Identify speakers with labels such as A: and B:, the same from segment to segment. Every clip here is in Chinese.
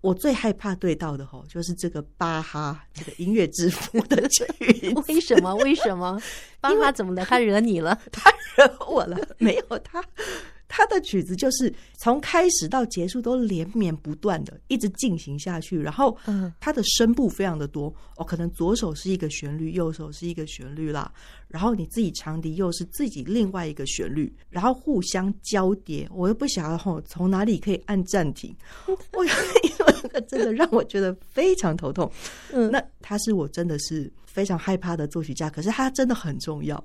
A: 我最害怕对到的吼，就是这个巴哈这个音乐之父的曲子。
B: 为什么？为什么？巴哈怎么了？他惹你了？
A: 他惹我了？没有他。他的曲子就是从开始到结束都连绵不断的一直进行下去，然后，嗯，他的声部非常的多哦，可能左手是一个旋律，右手是一个旋律啦，然后你自己长笛又是自己另外一个旋律，然后互相交叠，我又不晓得吼从哪里可以按暂停，我因为真的让我觉得非常头痛。嗯，那他是我真的是非常害怕的作曲家，可是他真的很重要。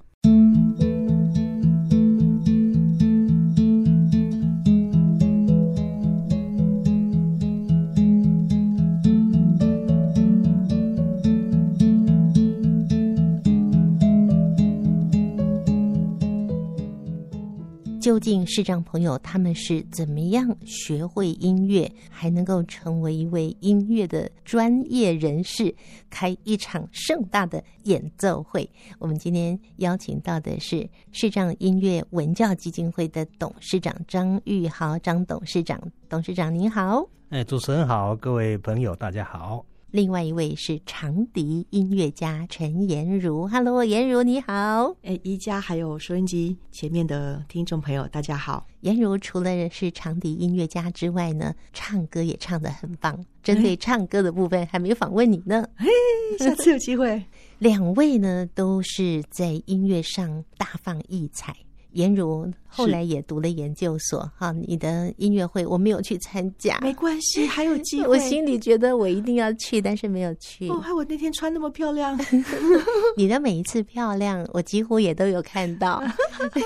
B: 究竟视障朋友他们是怎么样学会音乐，还能够成为一位音乐的专业人士，开一场盛大的演奏会？我们今天邀请到的是视障音乐文教基金会的董事长张玉豪，张董事长，董事长您好。
C: 哎，主持人好，各位朋友大家好。
B: 另外一位是长笛音乐家陈妍如，Hello，妍如你好。
A: 哎，宜家还有收音机前面的听众朋友，大家好。
B: 妍如除了是长笛音乐家之外呢，唱歌也唱得很棒。针对唱歌的部分，还没有访问你呢。
A: 嘿，下次有机会。
B: 两位呢，都是在音乐上大放异彩。妍如后来也读了研究所，哈，你的音乐会我没有去参加，
A: 没关系，还有机会。
B: 我心里觉得我一定要去，但是没有去。
A: 哦，还我那天穿那么漂亮，
B: 你的每一次漂亮，我几乎也都有看到。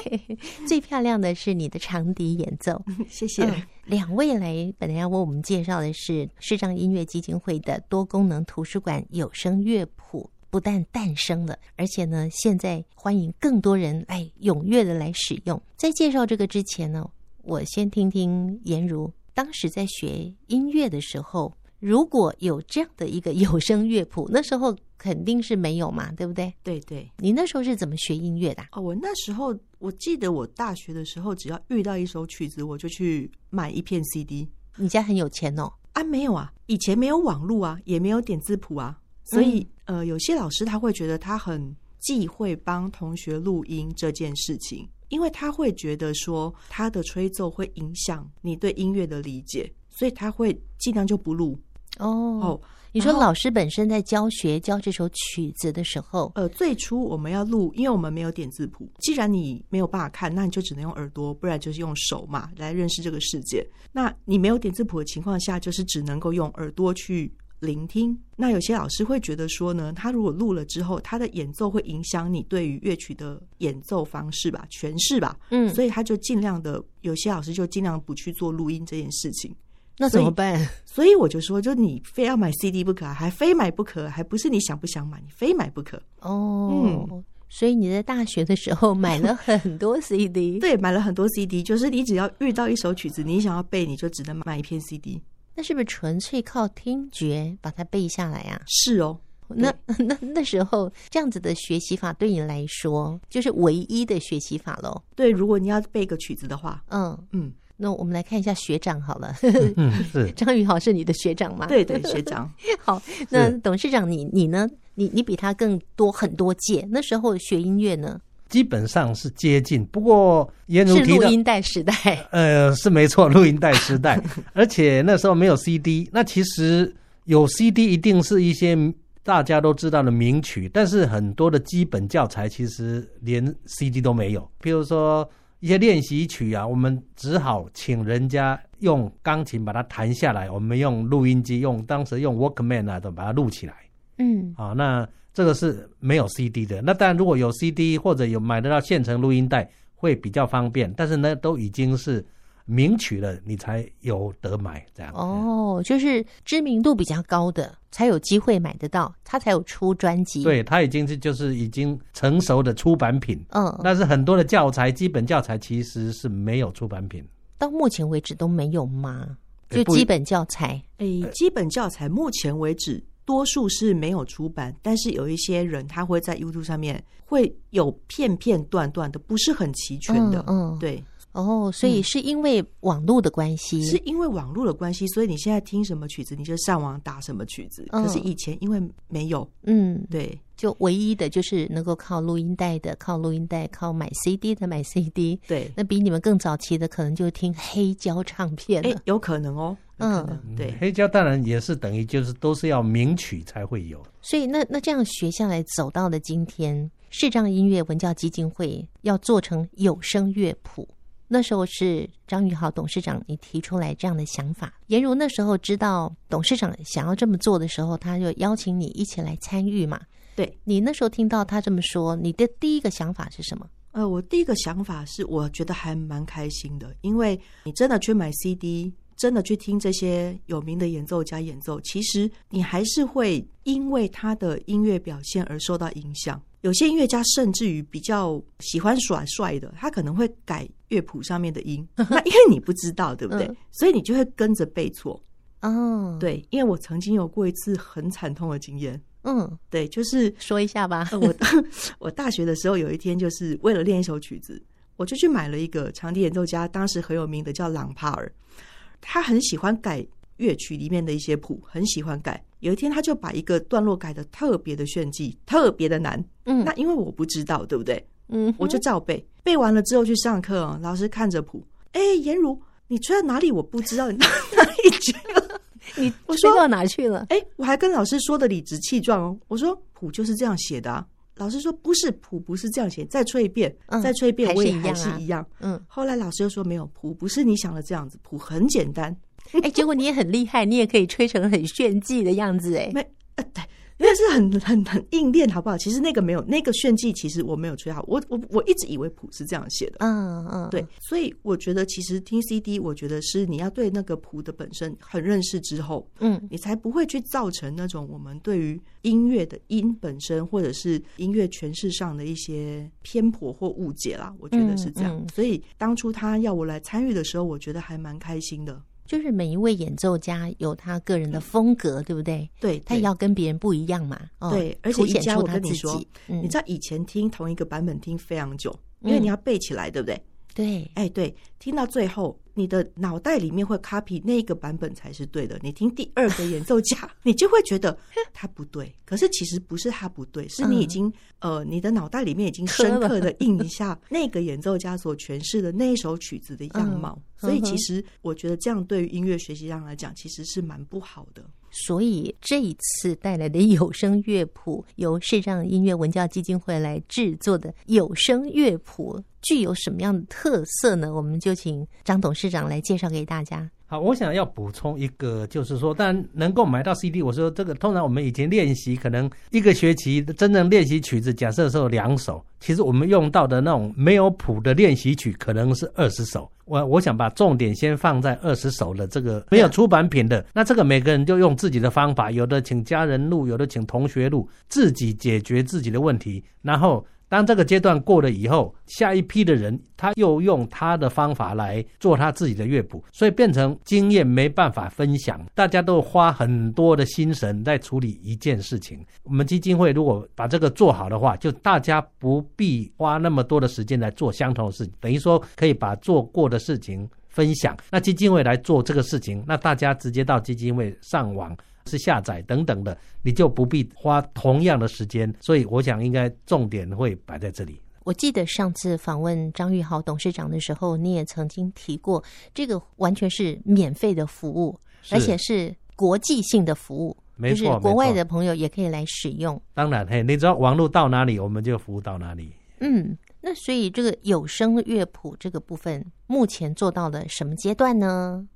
B: 最漂亮的是你的长笛演奏，
A: 谢谢。嗯，
B: 两位来，本来要为我们介绍的是视障音乐基金会的多功能图书馆有声乐谱。不但诞生了，而且呢，现在欢迎更多人来踊跃的来使用。在介绍这个之前呢，我先听听妍如当时在学音乐的时候，如果有这样的一个有声乐谱，那时候肯定是没有嘛，对不对？
A: 对对，
B: 你那时候是怎么学音乐的？
A: 哦，我那时候我记得我大学的时候，只要遇到一首曲子，我就去买一片 CD。
B: 你家很有钱哦？
A: 啊，没有啊，以前没有网络啊，也没有点字谱啊。所以，呃，有些老师他会觉得他很忌讳帮同学录音这件事情，因为他会觉得说他的吹奏会影响你对音乐的理解，所以他会尽量就不录。
B: 哦哦，你说老师本身在教学教这首曲子的时候，
A: 呃，最初我们要录，因为我们没有点字谱，既然你没有办法看，那你就只能用耳朵，不然就是用手嘛来认识这个世界。那你没有点字谱的情况下，就是只能够用耳朵去。聆听，那有些老师会觉得说呢，他如果录了之后，他的演奏会影响你对于乐曲的演奏方式吧、诠释吧，嗯，所以他就尽量的，有些老师就尽量不去做录音这件事情。
B: 那怎么办？
A: 所以，所以我就说，就你非要买 CD 不可，还非买不可，还不是你想不想买，你非买不可。
B: 哦，嗯，所以你在大学的时候买了很多 CD，
A: 对，买了很多 CD，就是你只要遇到一首曲子，你想要背，你就只能买一片 CD。
B: 那是不是纯粹靠听觉把它背下来啊？
A: 是哦，
B: 那 那那时候这样子的学习法对你来说就是唯一的学习法喽？
A: 对，如果你要背个曲子的话，
B: 嗯嗯，那我们来看一下学长好了，
C: 嗯，是
B: 张宇豪是你的学长吗？
A: 对对，学长。
B: 好，那董事长你你呢？你你比他更多很多届，那时候学音乐呢？
C: 基本上是接近，不过妍如提到
B: 录音带时代，
C: 呃，是没错，录音带时代，而且那时候没有 CD。那其实有 CD，一定是一些大家都知道的名曲，但是很多的基本教材其实连 CD 都没有。比如说一些练习曲啊，我们只好请人家用钢琴把它弹下来，我们用录音机，用当时用 Walkman 啊，都把它录起来。
B: 嗯，
C: 好，那。这个是没有 CD 的，那当然如果有 CD 或者有买得到现成录音带会比较方便，但是呢，都已经是名曲了，你才有得买这样。
B: 哦，就是知名度比较高的才有机会买得到，他才有出专辑。
C: 对，他已经是就是已经成熟的出版品。
B: 嗯，
C: 但是很多的教材，基本教材其实是没有出版品，
B: 到目前为止都没有吗？就基本教材？
A: 诶，基本教材目前为止。多数是没有出版，但是有一些人他会在 YouTube 上面会有片片段段的，不是很齐全的。
B: 嗯，嗯
A: 对。
B: 哦，所以是因为网络的关系，
A: 是因为网络的关系，所以你现在听什么曲子，你就上网打什么曲子。可是以前因为没有，
B: 嗯，
A: 对，
B: 就唯一的就是能够靠录音带的，靠录音带，靠买 CD 的买 CD。
A: 对，
B: 那比你们更早期的，可能就听黑胶唱片。
A: 哎，有可能哦，嗯，对，
C: 黑胶当然也是等于就是都是要名曲才会有。
B: 所以那那这样学下来，走到了今天，视障音乐文教基金会要做成有声乐谱。那时候是张宇豪董事长，你提出来这样的想法。颜如那时候知道董事长想要这么做的时候，他就邀请你一起来参与嘛。
A: 对，
B: 你那时候听到他这么说，你的第一个想法是什么？
A: 呃，我第一个想法是，我觉得还蛮开心的，因为你真的去买 CD，真的去听这些有名的演奏家演奏，其实你还是会因为他的音乐表现而受到影响。有些音乐家甚至于比较喜欢耍帅的，他可能会改乐谱上面的音。那因为你不知道，对不对？嗯、所以你就会跟着背错。
B: 哦，
A: 对，因为我曾经有过一次很惨痛的经验。
B: 嗯，
A: 对，就是
B: 说一下吧。
A: 我 我大学的时候有一天，就是为了练一首曲子，我就去买了一个长笛演奏家，当时很有名的叫朗帕尔，他很喜欢改乐曲里面的一些谱，很喜欢改。有一天，他就把一个段落改的特别的炫技，特别的难。嗯，那因为我不知道，对不对？嗯，我就照背，背完了之后去上课，老师看着谱，哎，颜如，你吹到哪里？我不知道，你 哪一句了？
B: 你我说到哪去了？
A: 哎，我还跟老师说的理直气壮哦，我说谱就是这样写的啊。老师说不是，谱不是这样写，再吹一遍，再吹一遍，我也还是一样。嗯，后来老师又说没有，谱不是你想的这样子，谱很简单。
B: 哎，结果你也很厉害，你也可以吹成很炫技的样子，哎，
A: 没，呃，对，那是很很很硬练，好不好？其实那个没有那个炫技，其实我没有吹好，我我我一直以为谱是这样写的，
B: 嗯嗯，
A: 对，所以我觉得其实听 CD，我觉得是你要对那个谱的本身很认识之后，嗯，你才不会去造成那种我们对于音乐的音本身或者是音乐诠释上的一些偏颇或误解啦。我觉得是这样，嗯嗯，所以当初他要我来参与的时候，我觉得还蛮开心的。
B: 就是每一位演奏家有他个人的风格，对不对？
A: 对，
B: 他也要跟别人不一样嘛。
A: 对，而且以前我跟你说，你知道以前听同一个版本听非常久，因为你要背起来，对不对？
B: 对，
A: 哎，对，听到最后，你的脑袋里面会 copy 那个版本才是对的。你听第二个演奏家，你就会觉得他不对。可是其实不是他不对，是你已经、嗯、呃，你的脑袋里面已经深刻的 印一下那个演奏家所诠释的那一首曲子的样貌。嗯、所以其实我觉得这样对于音乐学习上来讲，其实是蛮不好的。
B: 所以这一次带来的有声乐谱，由视障音乐文教基金会来制作的有声乐谱，具有什么样的特色呢？我们就请张董事长来介绍给大家。
C: 好，我想要补充一个，就是说，当然能够买到 CD，我说这个通常我们以前练习，可能一个学期真正练习曲子，假设说两首，其实我们用到的那种没有谱的练习曲，可能是二十首。我我想把重点先放在二十首的这个没有出版品的，那这个每个人就用自己的方法，有的请家人录，有的请同学录，自己解决自己的问题，然后。当这个阶段过了以后，下一批的人他又用他的方法来做他自己的乐谱，所以变成经验没办法分享，大家都花很多的心神在处理一件事情。我们基金会如果把这个做好的话，就大家不必花那么多的时间来做相同的事情，等于说可以把做过的事情分享。那基金会来做这个事情，那大家直接到基金会上网。是下载等等的，你就不必花同样的时间，所以我想应该重点会摆在这里。
B: 我记得上次访问张玉豪董事长的时候，你也曾经提过，这个完全是免费的服务，而且是国际性的服务，
C: 没错，
B: 就是国外的朋友也可以来使用。
C: 当然，嘿，你知道网络到哪里，我们就服务到哪里。
B: 嗯，那所以这个有声乐谱这个部分，目前做到了什么阶段呢？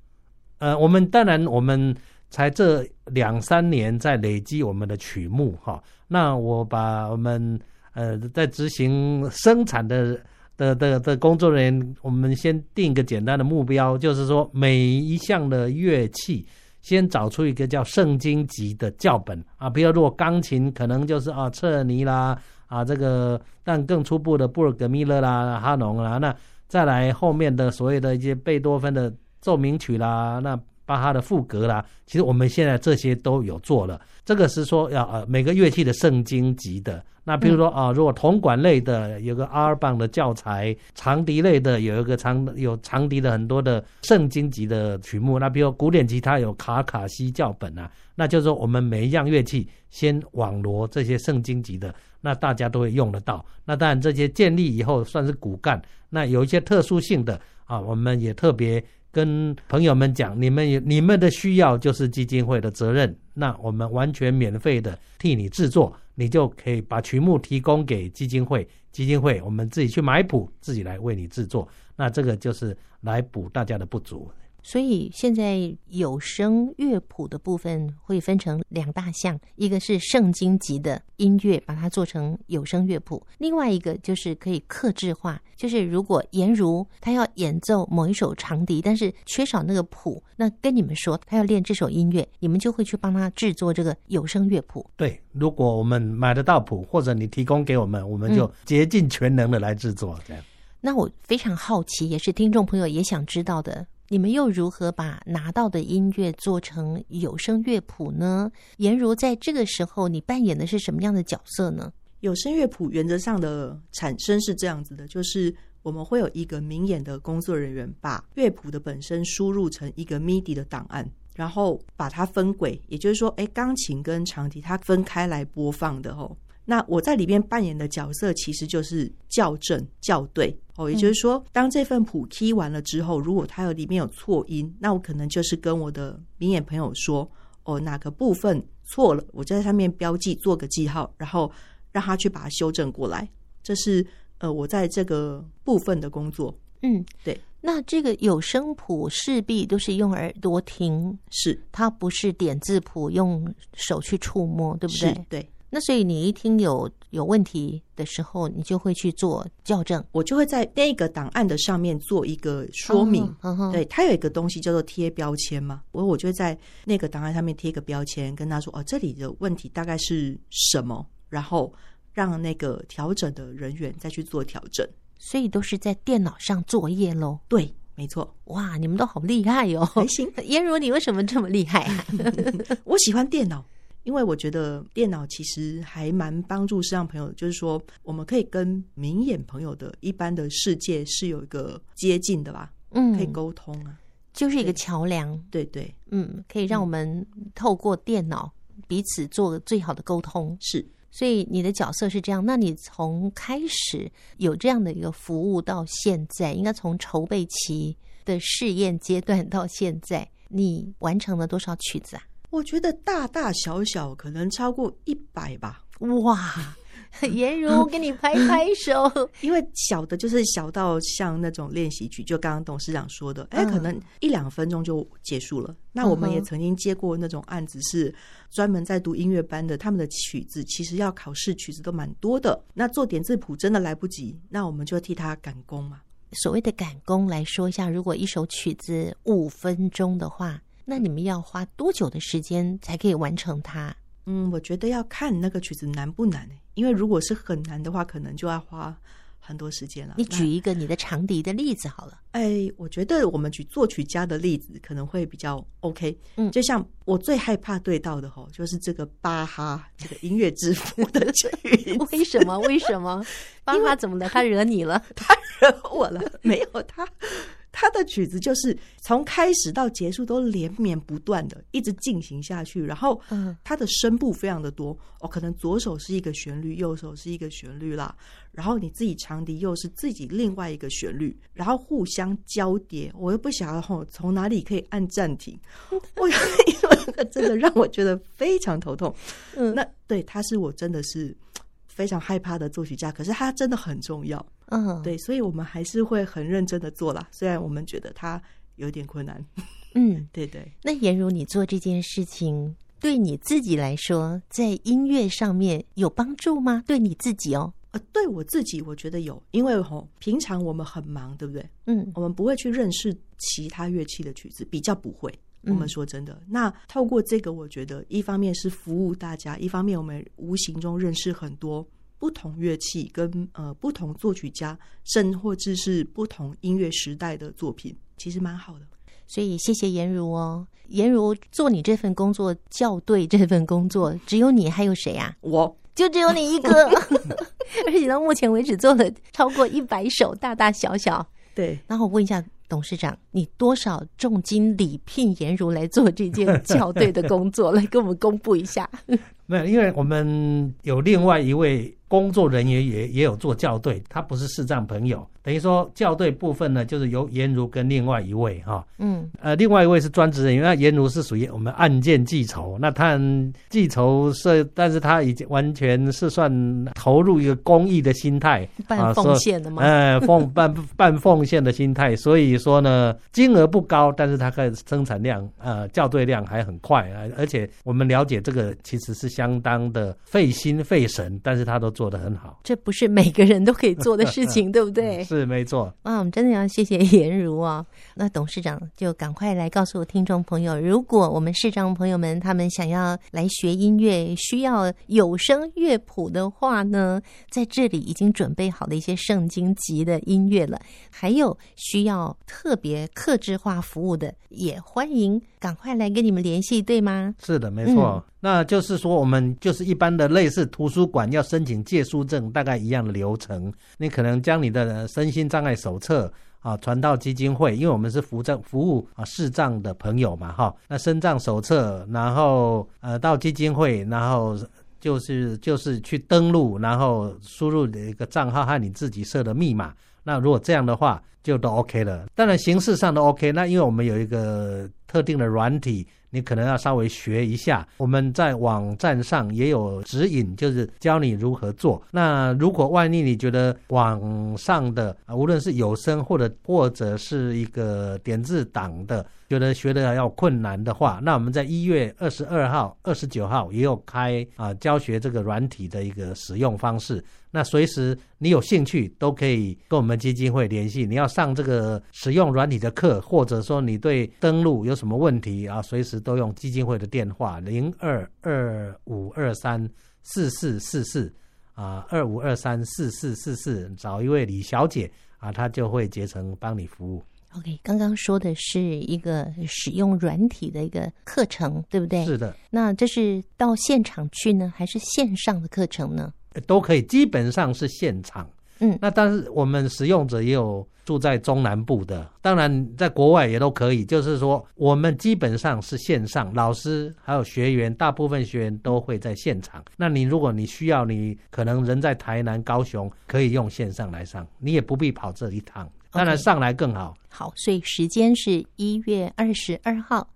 C: 呃，我们当然我们。才这两三年在累积我们的曲目哈，那我把我们呃在执行生产的的的的工作人员，我们先定一个简单的目标，就是说每一项的乐器先找出一个叫圣经级的教本啊，比如如果钢琴可能就是啊彻尼啦啊这个，但更初步的布尔格米勒啦哈农啦，那再来后面的所谓的一些贝多芬的奏鸣曲啦，那。巴哈的赋格啦，其实我们现在这些都有做了。这个是说要呃每个乐器的圣经级的。那比如说啊，如果铜管类的有个阿尔邦的教材，长笛类的有一个长有长笛的很多的圣经级的曲目。那比如古典吉他有卡卡西教本啊，那就是说我们每一样乐器先网罗这些圣经级的，那大家都会用得到。那当然这些建立以后算是骨干。那有一些特殊性的啊，我们也特别。跟朋友们讲，你们有你们的需要就是基金会的责任。那我们完全免费的替你制作，你就可以把曲目提供给基金会。基金会我们自己去买谱，自己来为你制作。那这个就是来补大家的不足。
B: 所以现在有声乐谱的部分会分成两大项，一个是圣经级的音乐，把它做成有声乐谱；另外一个就是可以克制化，就是如果颜如他要演奏某一首长笛，但是缺少那个谱，那跟你们说他要练这首音乐，你们就会去帮他制作这个有声乐谱。
C: 对，如果我们买得到谱，或者你提供给我们，我们就竭尽全能的来制作。这样，嗯，
B: 那我非常好奇，也是听众朋友也想知道的。你们又如何把拿到的音乐做成有声乐谱呢？颜如在这个时候，你扮演的是什么样的角色呢？
A: 有声乐谱原则上的产生是这样子的，就是我们会有一个明眼的工作人员，把乐谱的本身输入成一个 MIDI 的档案，然后把它分轨，也就是说，哎，钢琴跟长笛它分开来播放的哦。那我在里边扮演的角色其实就是校正、校对哦，也就是说，当这份谱 key 完了之后，如果它有里面有错音，那我可能就是跟我的明眼朋友说，哦，哪个部分错了，我就在上面标记，做个记号，然后让他去把它修正过来。这是呃，我在这个部分的工作。
B: 嗯，
A: 对。
B: 那这个有声谱势必都是用耳朵听，
A: 是
B: 它不是点字谱，用手去触摸，对不对？
A: 对。
B: 那所以你一听有有问题的时候，你就会去做校正。
A: 我就会在那个档案的上面做一个说明。
B: 哦哦、
A: 对，它有一个东西叫做贴标签嘛，我我就会在那个档案上面贴一个标签，跟他说哦，这里的问题大概是什么，然后让那个调整的人员再去做调整。
B: 所以都是在电脑上作业喽。
A: 对，没错。
B: 哇，你们都好厉害哟、哦！
A: 还行。
B: 颜如，你为什么这么厉害啊？
A: 我喜欢电脑。因为我觉得电脑其实还蛮帮助视障朋友，就是说我们可以跟明眼朋友的一般的世界是有一个接近的吧，嗯，可以沟通啊，
B: 就是一个桥梁，
A: 对对，
B: 嗯，可以让我们透过电脑彼此做最好的沟通，
A: 是。
B: 所以你的角色是这样，那你从开始有这样的一个服务到现在，应该从筹备期的试验阶段到现在，你完成了多少曲子啊？
A: 我觉得大大小小可能超过一百吧。
B: 哇，颜如，我给你拍拍手。
A: 因为小的就是小到像那种练习曲，就刚刚董事长说的，哎，可能一两分钟就结束了。那我们也曾经接过那种案子，是专门在读音乐班的，他们的曲子其实要考试曲子都蛮多的。那做点字谱真的来不及，那我们就替他赶工嘛。
B: 所谓的赶工，来说一下，如果一首曲子五分钟的话。那你们要花多久的时间才可以完成它？
A: 嗯，我觉得要看那个曲子难不难，因为如果是很难的话，可能就要花很多时间了。
B: 你举一个你的长笛的例子好了。
A: 哎，我觉得我们举作曲家的例子可能会比较 OK。嗯，就像我最害怕对到的吼，就是这个巴哈这个音乐之父的曲子。
B: 为什么？为什么？巴哈怎么了？他惹你了？
A: 他惹我了？没有他。他的曲子就是从开始到结束都连绵不断的一直进行下去，然后，嗯，他的声部非常的多。哦，可能左手是一个旋律，右手是一个旋律啦，然后你自己长笛又是自己另外一个旋律，然后互相交叠，我又不晓得吼从哪里可以按暂停，我因为真的让我觉得非常头痛，嗯，那对他是我真的是非常害怕的作曲家，可是他真的很重要。嗯，对，所以我们还是会很认真的做啦。虽然我们觉得它有点困难。
B: 嗯，
A: 对对。
B: 那颜如，你做这件事情对你自己来说，在音乐上面有帮助吗？对你自己哦？
A: 呃，对我自己，我觉得有，因为吼，平常我们很忙，对不对？
B: 嗯，
A: 我们不会去认识其他乐器的曲子，比较不会。我们说真的，那透过这个，我觉得一方面是服务大家，一方面我们无形中认识很多。不同乐器跟呃不同作曲家，甚或至是不同音乐时代的作品，其实蛮好的。
B: 所以谢谢颜如哦，颜如做你这份工作，校对这份工作，只有你，还有谁啊？
A: 我
B: 就只有你一个，而且到目前为止做了超过一百首，大大小小。
A: 对，
B: 然后我问一下董事长，你多少重金礼聘颜如来做这件校对的工作？来跟我们公布一下。
C: 没有，因为我们有另外一位工作人员也也有做校对，他不是视障朋友。等于说校对部分呢，就是由颜如跟另外一位哈，嗯，呃，另外一位是专职人员，那颜如是属于我们案件记仇，那他记仇是，但是他已经完全是算投入一个公益的心态，
B: 半奉献的吗？
C: 呃，奉半半奉献的心态，所以说呢，金额不高，但是他的生产量呃校对量还很快，而且我们了解这个其实是相当的费心费神，但是他都做得很好，
B: 这不是每个人都可以做的事情，对不对？
C: 是没错
B: 啊，我们真的要谢谢颜如啊。那董事长就赶快来告诉我听众朋友，如果我们视障朋友们他们想要来学音乐，需要有声乐谱的话呢，在这里已经准备好了一些圣经级的音乐了。还有需要特别克制化服务的，也欢迎赶快来跟你们联系，对吗？
C: 是的，没错。嗯那就是说，我们就是一般的类似图书馆要申请借书证，大概一样的流程。你可能将你的身心障碍手册啊传到基金会，因为我们是扶障服务啊视障的朋友嘛，哈。那身障手册，然后呃到基金会，然后就是就是去登录，然后输入一个账号和你自己设的密码。那如果这样的话，就都 OK 了。当然形式上都 OK。那因为我们有一个特定的软体。你可能要稍微学一下，我们在网站上也有指引，就是教你如何做。那如果万一你觉得网上的，无论是有声或者或者是一个点字档的，觉得学的要困难的话，那我们在一月二十二号、二十九号也有开啊教学这个软体的一个使用方式。那随时你有兴趣都可以跟我们基金会联系。你要上这个使用软体的课，或者说你对登录有什么问题啊，随时都用基金会的电话零二二五二三四四四四啊，二五二三四四四四，找一位李小姐啊，她就会竭诚帮你服务。
B: OK，刚刚说的是一个使用软体的一个课程，对不对？
C: 是的。
B: 那这是到现场去呢，还是线上的课程呢？
C: 都可以，基本上是现场。
B: 嗯，
C: 那但是我们使用者也有住在中南部的，当然在国外也都可以。就是说，我们基本上是线上，老师还有学员，大部分学员都会在现场。那你如果你需要，你可能人在台南、高雄，可以用线上来上，你也不必跑这一趟。当然上来更好。
B: 好，所以时间是一月二十二号，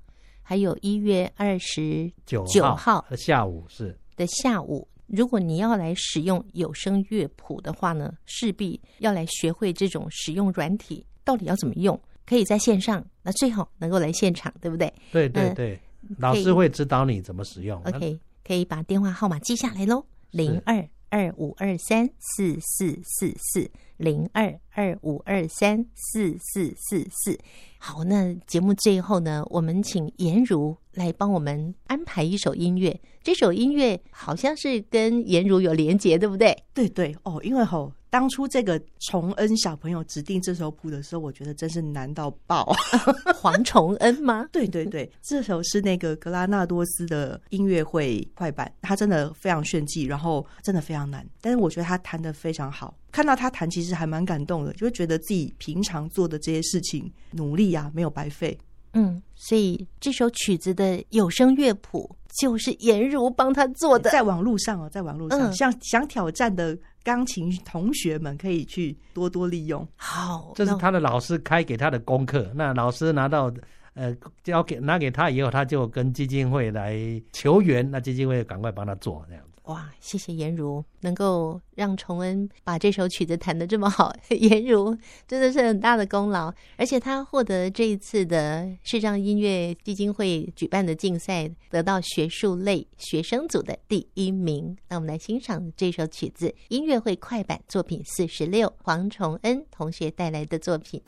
B: 还有一月二十九号
C: 的下午是
B: 的下午。如果你要来使用有声乐谱的话呢，势必要来学会这种使用软体，到底要怎么用？可以在线上，那最好能够来现场，对不对？
C: 对对对，嗯、老师会指导你怎么使用。
B: OK，可以把电话号码记下来喽，零二二五二三四四四四，零二二五二三四四四四。好，那节目最后呢，我们请颜如来帮我们安排一首音乐。这首音乐好像是跟颜如有连结，对不对？
A: 对对哦，因为吼，当初这个崇恩小朋友指定这首谱的时候，我觉得真是难到爆。
B: 黄崇恩吗？
A: 对对对，这首是那个格拉纳多斯的音乐会快板，他真的非常炫技，然后真的非常难，但是我觉得他弹的非常好。看到他弹，其实还蛮感动的，就会觉得自己平常做的这些事情努力呀、啊，没有白费。
B: 嗯，所以这首曲子的有声乐谱就是颜如帮他做的。
A: 在网络上哦，在网络上，像、嗯、想挑战的钢琴同学们可以去多多利用。
B: 好，
C: 这是他的老师开给他的功课。那老师拿到呃交给拿给他以后，他就跟基金会来求援，那基金会赶快帮他做这样。
B: 哇，谢谢颜如能够让崇恩把这首曲子弹得这么好，颜如真的是很大的功劳。而且他获得这一次的视障音乐基金会举办的竞赛，得到学术类学生组的第一名。那我们来欣赏这首曲子，音乐会快板作品四十六，黄崇恩同学带来的作品。